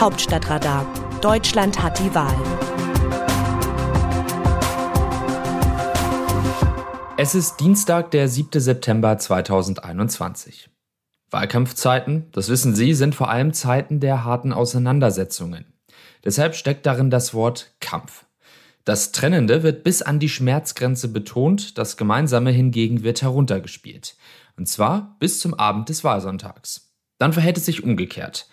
Hauptstadtradar. Deutschland hat die Wahl. Es ist Dienstag, der 7. September 2021. Wahlkampfzeiten, das wissen Sie, sind vor allem Zeiten der harten Auseinandersetzungen. Deshalb steckt darin das Wort Kampf. Das Trennende wird bis an die Schmerzgrenze betont, das Gemeinsame hingegen wird heruntergespielt. Und zwar bis zum Abend des Wahlsonntags. Dann verhält es sich umgekehrt.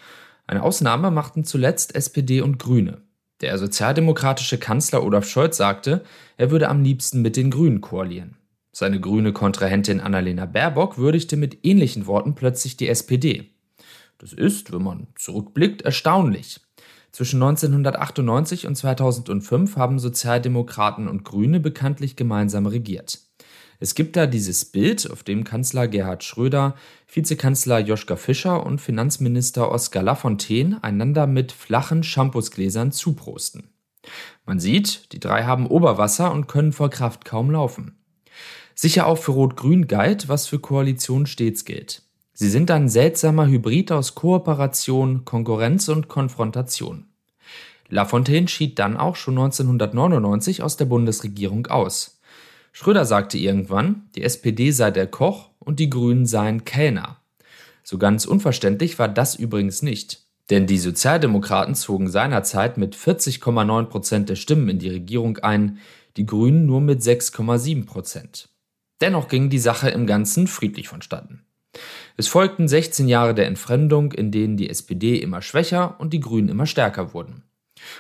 Eine Ausnahme machten zuletzt SPD und Grüne. Der sozialdemokratische Kanzler Olaf Scholz sagte, er würde am liebsten mit den Grünen koalieren. Seine grüne Kontrahentin Annalena Baerbock würdigte mit ähnlichen Worten plötzlich die SPD. Das ist, wenn man zurückblickt, erstaunlich. Zwischen 1998 und 2005 haben Sozialdemokraten und Grüne bekanntlich gemeinsam regiert. Es gibt da dieses Bild, auf dem Kanzler Gerhard Schröder, Vizekanzler Joschka Fischer und Finanzminister Oskar Lafontaine einander mit flachen Shampoosgläsern zuprosten. Man sieht, die drei haben Oberwasser und können vor Kraft kaum laufen. Sicher auch für Rot-Grün galt, was für Koalition stets gilt. Sie sind ein seltsamer Hybrid aus Kooperation, Konkurrenz und Konfrontation. Lafontaine schied dann auch schon 1999 aus der Bundesregierung aus. Schröder sagte irgendwann, die SPD sei der Koch und die Grünen seien Kellner. So ganz unverständlich war das übrigens nicht. Denn die Sozialdemokraten zogen seinerzeit mit 40,9 Prozent der Stimmen in die Regierung ein, die Grünen nur mit 6,7 Prozent. Dennoch ging die Sache im Ganzen friedlich vonstatten. Es folgten 16 Jahre der Entfremdung, in denen die SPD immer schwächer und die Grünen immer stärker wurden.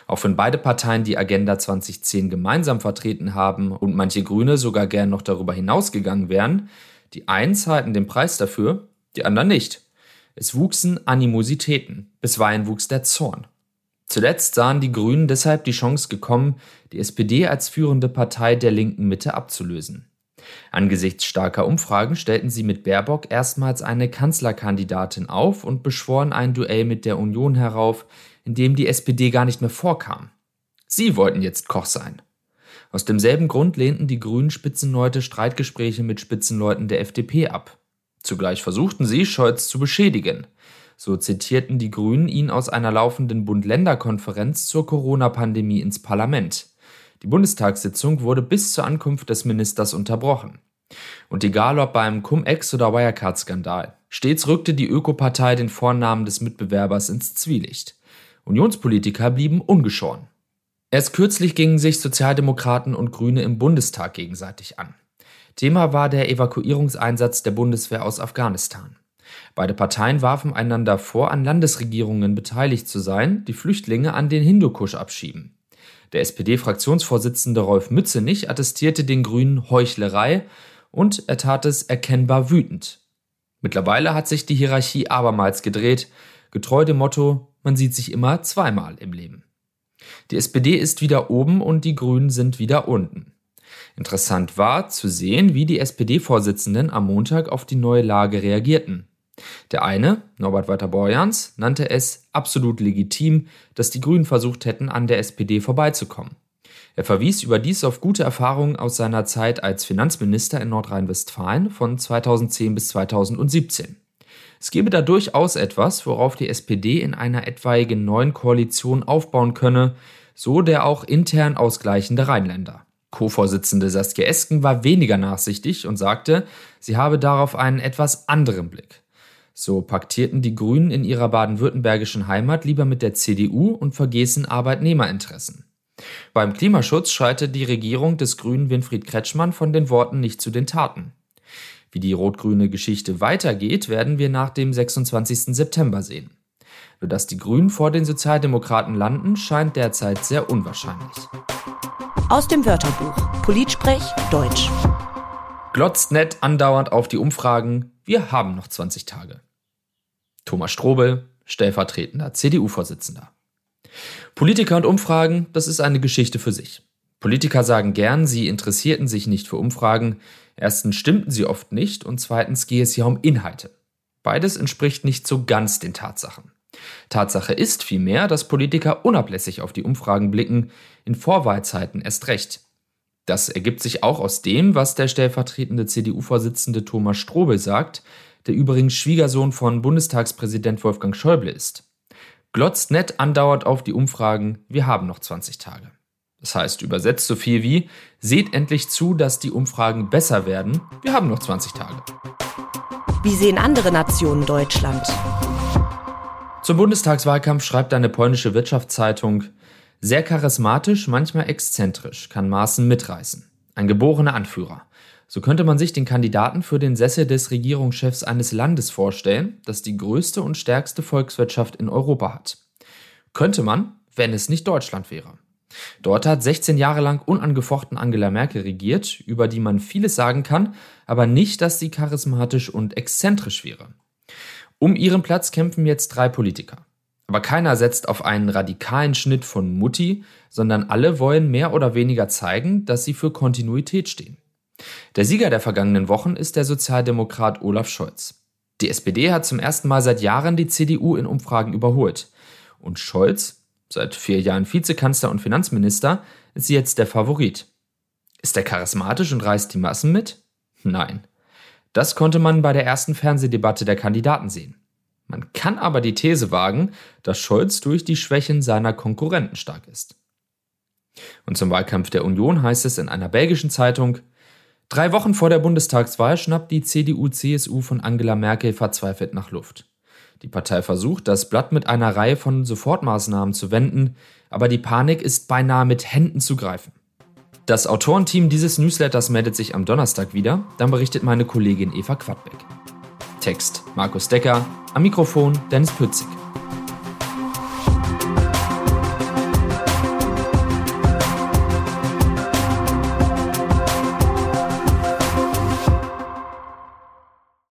Auch wenn beide Parteien die Agenda 2010 gemeinsam vertreten haben und manche Grüne sogar gern noch darüber hinausgegangen wären, die einen zahlten den Preis dafür, die anderen nicht. Es wuchsen Animositäten, bisweilen wuchs der Zorn. Zuletzt sahen die Grünen deshalb die Chance gekommen, die SPD als führende Partei der linken Mitte abzulösen. Angesichts starker Umfragen stellten sie mit Baerbock erstmals eine Kanzlerkandidatin auf und beschworen ein Duell mit der Union herauf, in dem die SPD gar nicht mehr vorkam. Sie wollten jetzt Koch sein. Aus demselben Grund lehnten die Grünen Spitzenleute Streitgespräche mit Spitzenleuten der FDP ab. Zugleich versuchten sie, Scholz zu beschädigen. So zitierten die Grünen ihn aus einer laufenden Bund-Länder-Konferenz zur Corona-Pandemie ins Parlament. Die Bundestagssitzung wurde bis zur Ankunft des Ministers unterbrochen. Und egal ob beim Cum-Ex- oder Wirecard-Skandal, stets rückte die Ökopartei den Vornamen des Mitbewerbers ins Zwielicht. Unionspolitiker blieben ungeschoren. Erst kürzlich gingen sich Sozialdemokraten und Grüne im Bundestag gegenseitig an. Thema war der Evakuierungseinsatz der Bundeswehr aus Afghanistan. Beide Parteien warfen einander vor, an Landesregierungen beteiligt zu sein, die Flüchtlinge an den Hindukusch abschieben. Der SPD-Fraktionsvorsitzende Rolf Mützenich attestierte den Grünen Heuchlerei und er tat es erkennbar wütend. Mittlerweile hat sich die Hierarchie abermals gedreht, getreu dem Motto, man sieht sich immer zweimal im Leben. Die SPD ist wieder oben und die Grünen sind wieder unten. Interessant war zu sehen, wie die SPD-Vorsitzenden am Montag auf die neue Lage reagierten. Der eine, Norbert Walter-Borjans, nannte es absolut legitim, dass die Grünen versucht hätten, an der SPD vorbeizukommen. Er verwies überdies auf gute Erfahrungen aus seiner Zeit als Finanzminister in Nordrhein-Westfalen von 2010 bis 2017. Es gebe da durchaus etwas, worauf die SPD in einer etwaigen neuen Koalition aufbauen könne, so der auch intern ausgleichende Rheinländer. Co-Vorsitzende Saskia Esken war weniger nachsichtig und sagte, sie habe darauf einen etwas anderen Blick. So paktierten die Grünen in ihrer baden-württembergischen Heimat lieber mit der CDU und vergessen Arbeitnehmerinteressen. Beim Klimaschutz schreitet die Regierung des Grünen Winfried Kretschmann von den Worten nicht zu den Taten. Wie die rot-grüne Geschichte weitergeht, werden wir nach dem 26. September sehen. Nur dass die Grünen vor den Sozialdemokraten landen, scheint derzeit sehr unwahrscheinlich. Aus dem Wörterbuch Politsprech Deutsch. Glotzt nett andauernd auf die Umfragen. Wir haben noch 20 Tage. Thomas Strobel, stellvertretender CDU-Vorsitzender. Politiker und Umfragen, das ist eine Geschichte für sich. Politiker sagen gern, sie interessierten sich nicht für Umfragen. Erstens stimmten sie oft nicht und zweitens gehe es hier um Inhalte. Beides entspricht nicht so ganz den Tatsachen. Tatsache ist vielmehr, dass Politiker unablässig auf die Umfragen blicken, in Vorwahlzeiten erst recht. Das ergibt sich auch aus dem, was der stellvertretende CDU-Vorsitzende Thomas Strobel sagt, der übrigens Schwiegersohn von Bundestagspräsident Wolfgang Schäuble ist. glotzt nett andauert auf die Umfragen, wir haben noch 20 Tage. Das heißt übersetzt so viel wie, seht endlich zu, dass die Umfragen besser werden, wir haben noch 20 Tage. Wie sehen andere Nationen Deutschland? Zum Bundestagswahlkampf schreibt eine polnische Wirtschaftszeitung, sehr charismatisch, manchmal exzentrisch, kann Maaßen mitreißen. Ein geborener Anführer. So könnte man sich den Kandidaten für den Sessel des Regierungschefs eines Landes vorstellen, das die größte und stärkste Volkswirtschaft in Europa hat. Könnte man, wenn es nicht Deutschland wäre. Dort hat 16 Jahre lang unangefochten Angela Merkel regiert, über die man vieles sagen kann, aber nicht, dass sie charismatisch und exzentrisch wäre. Um ihren Platz kämpfen jetzt drei Politiker. Aber keiner setzt auf einen radikalen Schnitt von Mutti, sondern alle wollen mehr oder weniger zeigen, dass sie für Kontinuität stehen. Der Sieger der vergangenen Wochen ist der Sozialdemokrat Olaf Scholz. Die SPD hat zum ersten Mal seit Jahren die CDU in Umfragen überholt. Und Scholz, seit vier Jahren Vizekanzler und Finanzminister, ist jetzt der Favorit. Ist er charismatisch und reißt die Massen mit? Nein. Das konnte man bei der ersten Fernsehdebatte der Kandidaten sehen. Man kann aber die These wagen, dass Scholz durch die Schwächen seiner Konkurrenten stark ist. Und zum Wahlkampf der Union heißt es in einer belgischen Zeitung, Drei Wochen vor der Bundestagswahl schnappt die CDU-CSU von Angela Merkel verzweifelt nach Luft. Die Partei versucht, das Blatt mit einer Reihe von Sofortmaßnahmen zu wenden, aber die Panik ist beinahe mit Händen zu greifen. Das Autorenteam dieses Newsletters meldet sich am Donnerstag wieder, dann berichtet meine Kollegin Eva Quadbeck. Text Markus Decker, am Mikrofon Dennis Pützig.